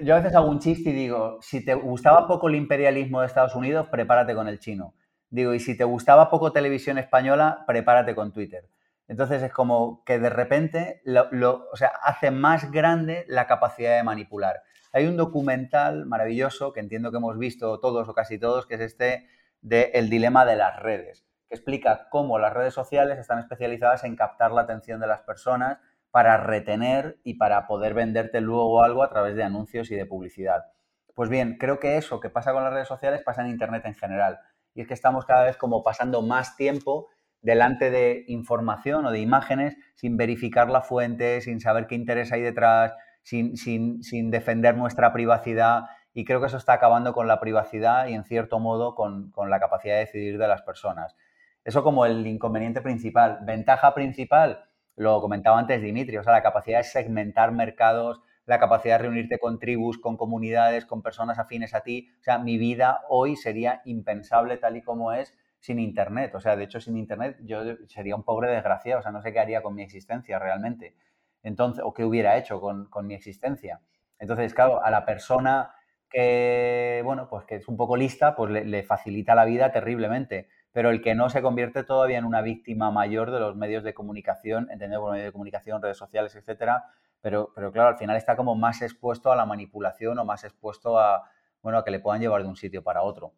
yo a veces hago un chiste y digo, si te gustaba poco el imperialismo de Estados Unidos, prepárate con el chino. Digo, y si te gustaba poco televisión española, prepárate con Twitter. Entonces es como que de repente lo, lo, o sea, hace más grande la capacidad de manipular. Hay un documental maravilloso que entiendo que hemos visto todos o casi todos, que es este de El dilema de las redes, que explica cómo las redes sociales están especializadas en captar la atención de las personas para retener y para poder venderte luego algo a través de anuncios y de publicidad. Pues bien, creo que eso que pasa con las redes sociales pasa en Internet en general y es que estamos cada vez como pasando más tiempo delante de información o de imágenes sin verificar la fuente, sin saber qué interés hay detrás, sin, sin, sin defender nuestra privacidad. Y creo que eso está acabando con la privacidad y, en cierto modo, con, con la capacidad de decidir de las personas. Eso como el inconveniente principal. Ventaja principal, lo comentaba antes Dimitri, o sea, la capacidad de segmentar mercados, la capacidad de reunirte con tribus, con comunidades, con personas afines a ti. O sea, mi vida hoy sería impensable tal y como es sin Internet. O sea, de hecho, sin Internet yo sería un pobre desgraciado. O sea, no sé qué haría con mi existencia realmente. Entonces, o qué hubiera hecho con, mi existencia. Entonces, claro, a la persona que, bueno, pues que es un poco lista, pues le, le facilita la vida terriblemente pero el que no se convierte todavía en una víctima mayor de los medios de comunicación, entendemos por medios de comunicación, redes sociales, etcétera, pero, pero claro, al final está como más expuesto a la manipulación o más expuesto a, bueno, a que le puedan llevar de un sitio para otro.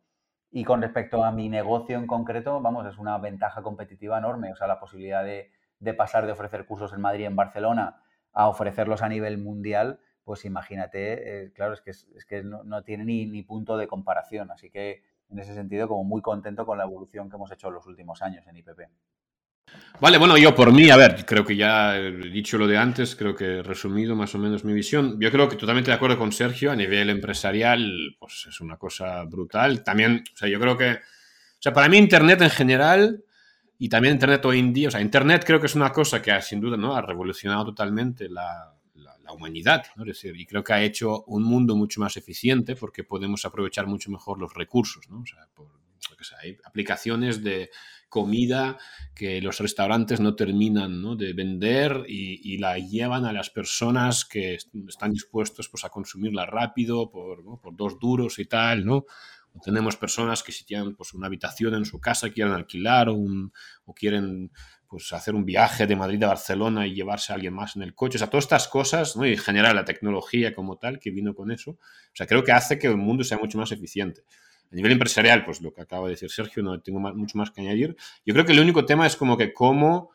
Y con respecto a mi negocio en concreto, vamos, es una ventaja competitiva enorme, o sea, la posibilidad de, pasar de ofrecer cursos en Madrid y en Barcelona a ofrecerlos a nivel mundial, pues imagínate, eh, claro, es que, es, que no, no tiene ni, ni punto de comparación, así que en ese sentido como muy contento con la evolución que hemos hecho en los últimos años en IPP. Vale, bueno, yo por mí, a ver, creo que ya he dicho lo de antes, creo que he resumido más o menos mi visión. Yo creo que totalmente de acuerdo con Sergio, a nivel empresarial, pues es una cosa brutal. También, o sea, yo creo que, o sea, para mí Internet en general y también Internet hoy en día, o sea, Internet creo que es una cosa que sin duda, ¿no? Ha revolucionado totalmente la, humanidad, ¿no? Es decir, y creo que ha hecho un mundo mucho más eficiente porque podemos aprovechar mucho mejor los recursos, ¿no? O sea, por, hay aplicaciones de comida que los restaurantes no terminan ¿no? de vender y, la llevan a las personas que están dispuestos pues, a consumirla rápido por, por dos duros y tal, ¿no? tenemos personas que si tienen pues, una habitación en su casa quieren alquilar o, un, o quieren pues hacer un viaje de Madrid a Barcelona y llevarse a alguien más en el coche. O sea, todas estas cosas, ¿no? Y en general la tecnología como tal que vino con eso. O sea, creo que hace que el mundo sea mucho más eficiente. A nivel empresarial, pues lo que acaba de decir Sergio, no tengo mucho más que añadir. Yo creo que el único tema es como que cómo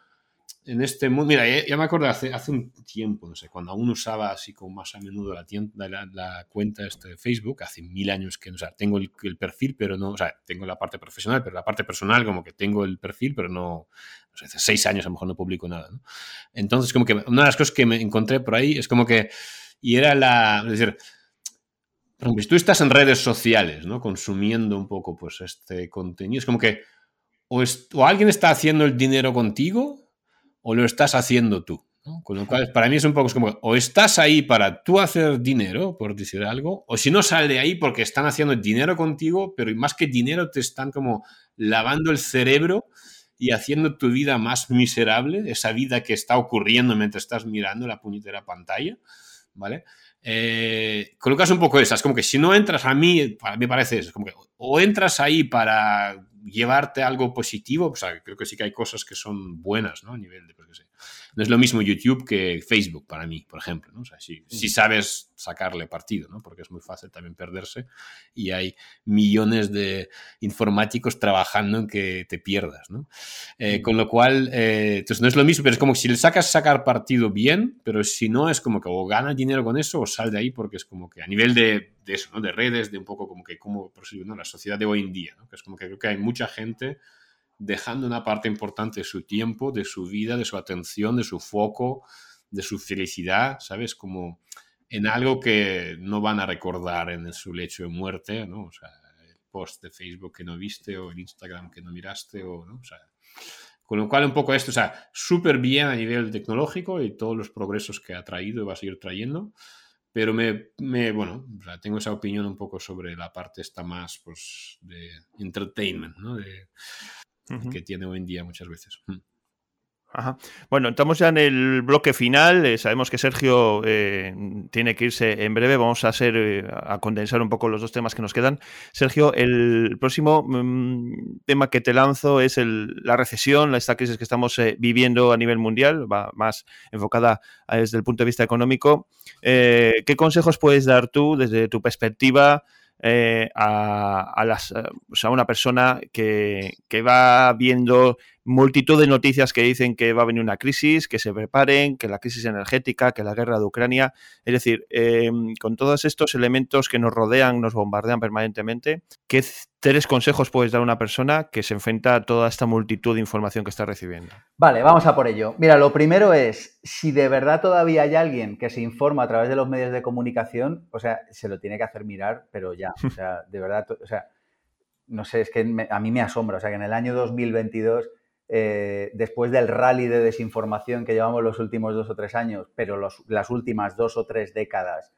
en este mundo, mira, ya, me acuerdo hace, hace un tiempo, no sé, cuando aún usaba así como más a menudo la, tienda, la, cuenta este de Facebook, hace mil años que, o sea, tengo el, perfil, pero no, o sea, tengo la parte profesional, pero la parte personal como que tengo el perfil, pero no, no sé, hace seis años a lo mejor no publico nada, ¿no? Entonces, como que una de las cosas que me encontré por ahí es como que, y era la, es decir, tú estás en redes sociales, ¿no? Consumiendo un poco, pues, este contenido, es como que o, alguien está haciendo el dinero contigo, o lo estás haciendo tú. Con lo cual, para mí es un poco como, o estás ahí para tú hacer dinero, por decir algo, o si no, sal de ahí porque están haciendo dinero contigo, pero más que dinero te están como lavando el cerebro y haciendo tu vida más miserable, esa vida que está ocurriendo mientras estás mirando la puñetera pantalla, ¿vale? Eh, colocas un poco esas, como que si no entras a mí, para mí parece eso, como que o entras ahí para llevarte algo positivo, o sea, creo que sí que hay cosas que son buenas, ¿no? A nivel de, pues, no es lo mismo YouTube que Facebook para mí, por ejemplo, ¿no? O sea, si, si, sabes sacarle partido, ¿no? Porque es muy fácil también perderse y hay millones de informáticos trabajando en que te pierdas, ¿no? Eh, con lo cual, eh, entonces no es lo mismo, pero es como si le sacas sacar partido bien, pero si no es como que o gana dinero con eso o sal de ahí porque es como que a nivel de, de eso, ¿no? De redes, de un poco como que cómo ¿no? La sociedad de hoy en día, ¿no? Que es como que creo que hay mucha gente dejando una parte importante de su tiempo, de su vida, de su atención, de su foco, de su felicidad, ¿sabes? Como en algo que no van a recordar en su lecho de muerte, ¿no? O sea, el post de Facebook que no viste o el Instagram que no miraste, o, ¿no? O sea, con lo cual un poco esto, o sea, súper bien a nivel tecnológico y todos los progresos que ha traído y va a seguir trayendo, pero me, bueno, tengo esa opinión un poco sobre la parte esta más, pues, de entertainment, ¿no? Que tiene hoy en día muchas veces. Mm. Bueno, estamos ya en el bloque final. Eh, sabemos que Sergio eh, tiene que irse en breve. Vamos a hacer eh, a condensar un poco los dos temas que nos quedan. Sergio, el próximo mm, tema que te lanzo es la recesión, esta crisis que estamos viviendo a nivel mundial, va más enfocada desde el punto de vista económico. ¿Qué consejos puedes dar tú desde tu perspectiva? Eh, a, las, eh, a, una persona que, va viendo multitud de noticias que dicen que va a venir una crisis, que se preparen, que la crisis energética, que la guerra de Ucrania. Es decir, em, con todos estos elementos que nos rodean, nos bombardean permanentemente, ¿qué tres consejos puedes dar a una persona que se enfrenta a toda esta multitud de información que está recibiendo? Vale, vamos a por ello. Mira, lo primero es, si de verdad todavía hay alguien que se informa a través de los medios de comunicación, o sea, se lo tiene que hacer mirar, pero ya, o sea, de verdad, o sea, no sé, es que a mí me asombra, o sea, que en el año 2022, eh, después del rally de desinformación que llevamos los últimos dos o tres años, pero las últimas dos o tres décadas,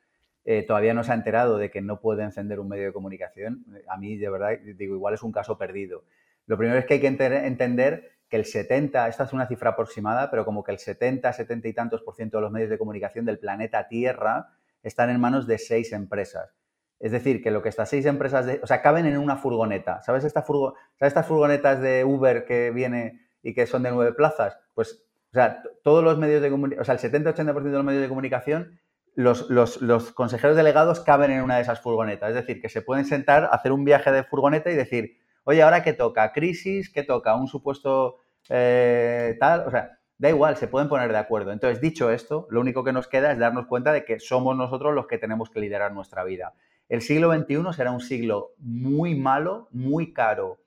eh, todavía no se ha enterado de que no puede encender un medio de comunicación, a mí de verdad digo, igual es un caso perdido. Lo primero es que hay que entender que el 70, esta es una cifra aproximada, pero como que el 70, 70 y tantos por ciento de los medios de comunicación del planeta Tierra están en manos de seis empresas. Es decir, que lo que estas seis empresas, o sea, caben en una furgoneta. ¿Sabes, esta ¿Sabes estas furgonetas de Uber que viene y que son de nueve plazas? Pues, o sea, todos los medios de comunicación, o sea, el 70-80% de los medios de comunicación los, consejeros delegados caben en una de esas furgonetas. Es decir, que se pueden sentar, hacer un viaje de furgoneta y decir, oye, ¿ahora qué toca? ¿Crisis? ¿Qué toca? ¿Un supuesto eh, tal? O sea, da igual, se pueden poner de acuerdo. Entonces, dicho esto, lo único que nos queda es darnos cuenta de que somos nosotros los que tenemos que liderar nuestra vida. El siglo XXI será un siglo muy malo, muy caro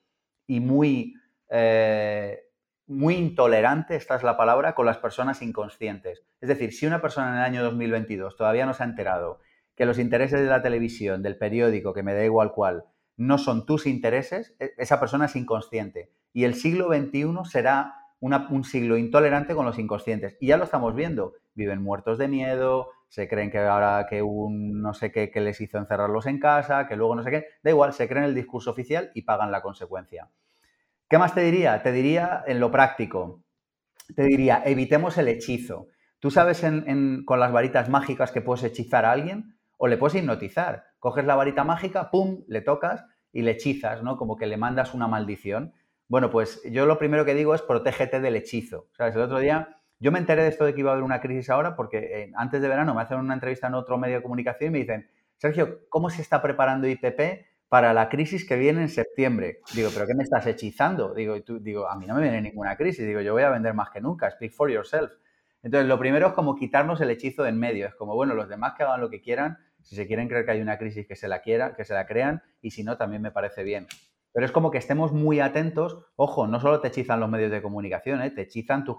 y muy... Eh, muy intolerante, esta es la palabra, con las personas inconscientes. Es decir, si una persona en el año 2022 todavía no se ha enterado que los intereses de la televisión, del periódico, que me da igual cuál, no son tus intereses, e, esa persona es inconsciente. Y el siglo XXI será un siglo intolerante con los inconscientes. Y ya lo estamos viendo. Viven muertos de miedo, se creen que ahora que un no sé qué les hizo encerrarlos en casa, que luego no sé qué. Da igual, se creen el discurso oficial y pagan la consecuencia. ¿Qué más te diría? Te diría en lo práctico. Te diría, evitemos el hechizo. ¿Tú sabes con las varitas mágicas que puedes hechizar a alguien? O le puedes hipnotizar. Coges la varita mágica, pum, le tocas y le hechizas, ¿no? Como que le mandas una maldición. Bueno, pues yo lo primero que digo es protégete del hechizo. ¿Sabes? El otro día yo me enteré de esto de que iba a haber una crisis ahora porque eh, antes de verano me hacen una entrevista en otro medio de comunicación y me dicen, Sergio, ¿cómo se está preparando IPP para la crisis que viene en septiembre. Digo, ¿pero qué me estás hechizando? Digo, tú, digo, a mí no me viene ninguna crisis. Digo, yo voy a vender más que nunca. Speak for yourself. Entonces, lo primero es como quitarnos el hechizo de en medio. Es como, bueno, los demás que hagan lo que quieran. Si se quieren creer que hay una crisis, que se la quieran, que se la crean. Y si no, también me parece bien. Pero es como que estemos muy atentos. Ojo, no solo te hechizan los medios de comunicación, ¿eh? te hechizan tus,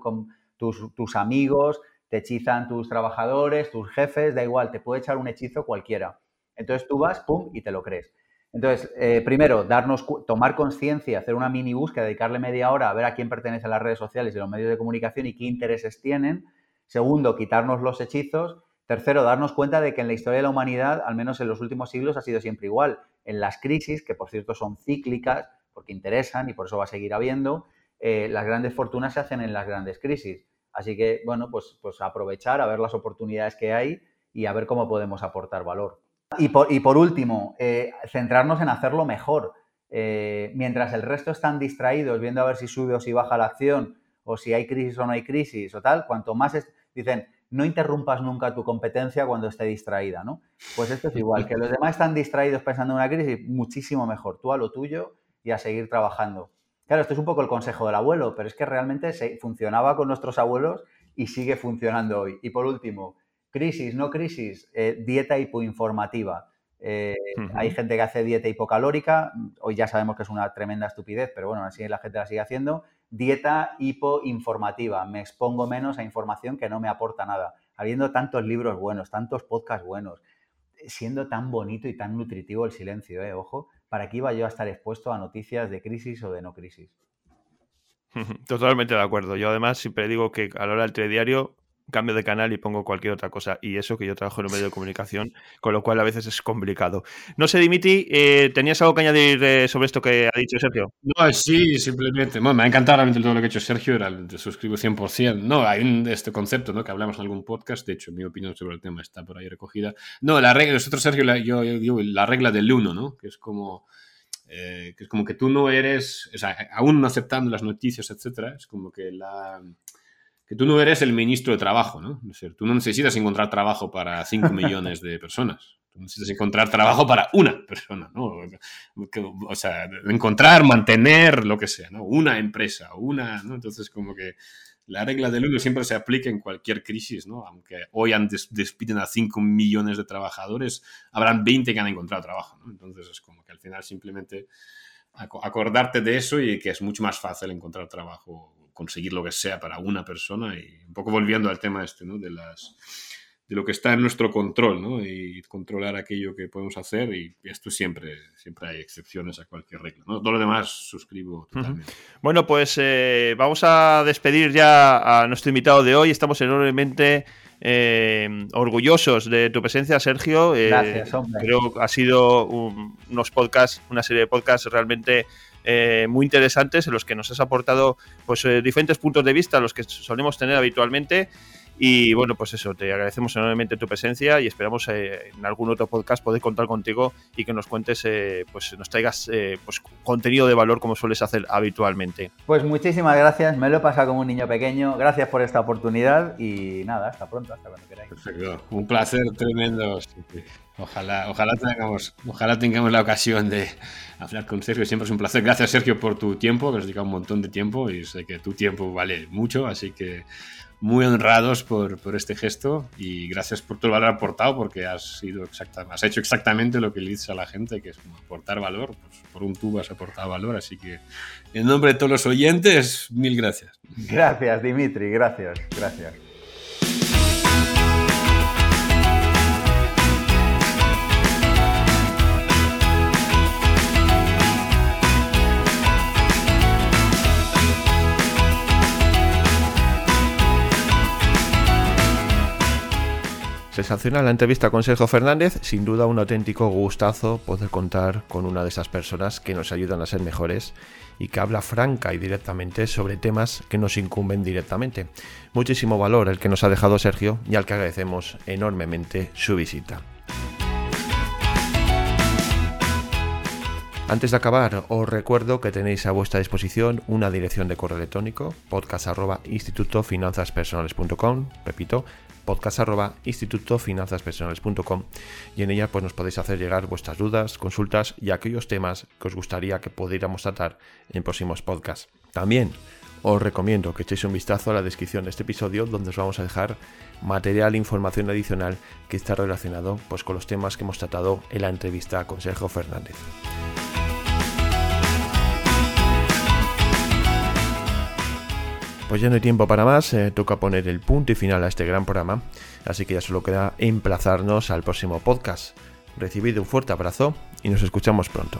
tus, tus amigos, te hechizan tus trabajadores, tus jefes, da igual, te puede echar un hechizo cualquiera. Entonces tú vas, pum, y te lo crees. Entonces, eh, primero, darnos, tomar conciencia, hacer una mini búsqueda, dedicarle media hora a ver a quién pertenece a las redes sociales y los medios de comunicación y qué intereses tienen. Segundo, quitarnos los hechizos. Tercero, darnos cuenta de que en la historia de la humanidad, al menos en los últimos siglos, ha sido siempre igual. En las crisis, que por cierto son cíclicas, porque interesan y por eso va a seguir habiendo, eh, las grandes fortunas se hacen en las grandes crisis. Así que, bueno, pues, pues aprovechar, a ver las oportunidades que hay y a ver cómo podemos aportar valor. Y por, último, eh, centrarnos en hacerlo mejor. Eh, mientras el resto están distraídos viendo a ver si sube o si baja la acción, o si hay crisis o no hay crisis, o tal, cuanto más dicen, no interrumpas nunca tu competencia cuando esté distraída, ¿no? Pues esto es igual, que los demás están distraídos pensando en una crisis, muchísimo mejor. Tú a lo tuyo y a seguir trabajando. Claro, esto es un poco el consejo del abuelo, pero es que realmente se, funcionaba con nuestros abuelos y sigue funcionando hoy. Y por último, Crisis, no crisis, eh, dieta hipoinformativa. Eh, hay gente que hace dieta hipocalórica, hoy ya sabemos que es una tremenda estupidez, pero bueno, así la gente la sigue haciendo. Dieta hipoinformativa, me expongo menos a información que no me aporta nada. Habiendo tantos libros buenos, tantos podcasts buenos, siendo tan bonito y tan nutritivo el silencio, ¿eh? ojo, ¿para qué iba yo a estar expuesto a noticias de crisis o de no crisis? Totalmente de acuerdo. Yo además siempre digo que a la hora del telediario cambio de canal y pongo cualquier otra cosa. Y eso que yo trabajo en un medio de comunicación, con lo cual a veces es complicado. No sé, Dimiti, eh, ¿tenías algo que añadir eh, sobre esto que ha dicho Sergio? No, sí, simplemente. me ha encantado realmente todo lo que ha hecho Sergio, era, te suscribo 100%. No, hay un, este concepto ¿no? que hablamos en algún podcast, de hecho, mi opinión sobre el tema está por ahí recogida. No, la regla, nosotros, Sergio, yo, digo la regla del uno, ¿no? Que es como. Eh, que es como que tú no eres, o sea, aún no aceptando las noticias, etcétera, es como que la, que tú no eres el ministro de trabajo, ¿no? Es decir, tú no necesitas encontrar trabajo para 5 millones de personas. Tú necesitas encontrar trabajo para una persona, ¿no? O sea, encontrar, mantener, lo que sea, ¿no? Una empresa, una, ¿no? Entonces, como que la regla del uno siempre se aplica en cualquier crisis, ¿no? Aunque hoy despiden a 5 millones de trabajadores, habrán 20 que han encontrado trabajo, ¿no? Entonces es como que al final simplemente acordarte de eso y que es mucho más fácil encontrar trabajo, conseguir lo que sea para una persona y un poco volviendo al tema este, ¿no? De las de lo que está en nuestro control, ¿no? Y controlar aquello que podemos hacer y esto siempre, siempre hay excepciones a cualquier regla, ¿no? Todo lo demás suscribo totalmente. Bueno, pues eh, vamos a despedir ya a nuestro invitado de hoy. Estamos enormemente eh, orgullosos de tu presencia, Sergio. Eh, Gracias, hombre. Creo que ha sido unos podcasts, una serie de podcasts realmente muy interesantes en los que nos has aportado pues diferentes puntos de vista, los que solemos tener habitualmente y bueno, pues eso, te agradecemos enormemente tu presencia y esperamos eh, en algún otro podcast poder contar contigo y que nos cuentes, eh, pues nos traigas eh, pues, contenido de valor como sueles hacer habitualmente. Pues muchísimas gracias, me lo he pasado como un niño pequeño, gracias por esta oportunidad y nada, hasta pronto, hasta cuando queráis. Perfecto, un placer tremendo. Ojalá, ojalá, tengamos, ojalá tengamos la ocasión de hablar con Sergio. Siempre es un placer. Gracias, Sergio, por tu tiempo, que has dedicado un montón de tiempo y sé que tu tiempo vale mucho, así que muy honrados por, por, este gesto y gracias por todo el valor aportado porque has, sido exacta, has hecho exactamente lo que le dices a la gente, que es aportar valor. Pues por un tubo has aportado valor, así que en nombre de todos los oyentes, mil gracias. Gracias, Dimitri, gracias, gracias. Sensacional la entrevista con Sergio Fernández, sin duda un auténtico gustazo poder contar con una de esas personas que nos ayudan a ser mejores y que habla franca y directamente sobre temas que nos incumben directamente. Muchísimo valor el que nos ha dejado Sergio y al que agradecemos enormemente su visita. Antes de acabar, os recuerdo que tenéis a vuestra disposición una dirección de correo electrónico podcast.institutofinanzaspersonales.com, repito, podcast.institutofinanzaspersonales.com y en ella pues, nos podéis hacer llegar vuestras dudas, consultas y aquellos temas que os gustaría que pudiéramos tratar en próximos podcasts. También os recomiendo que echéis un vistazo a la descripción de este episodio donde os vamos a dejar material e información adicional que está relacionado pues, con los temas que hemos tratado en la entrevista con Sergio Fernández. Pues ya no hay tiempo para más, eh, toca poner el punto y final a este gran programa, así que ya solo queda emplazarnos al próximo podcast. Recibido un fuerte abrazo y nos escuchamos pronto.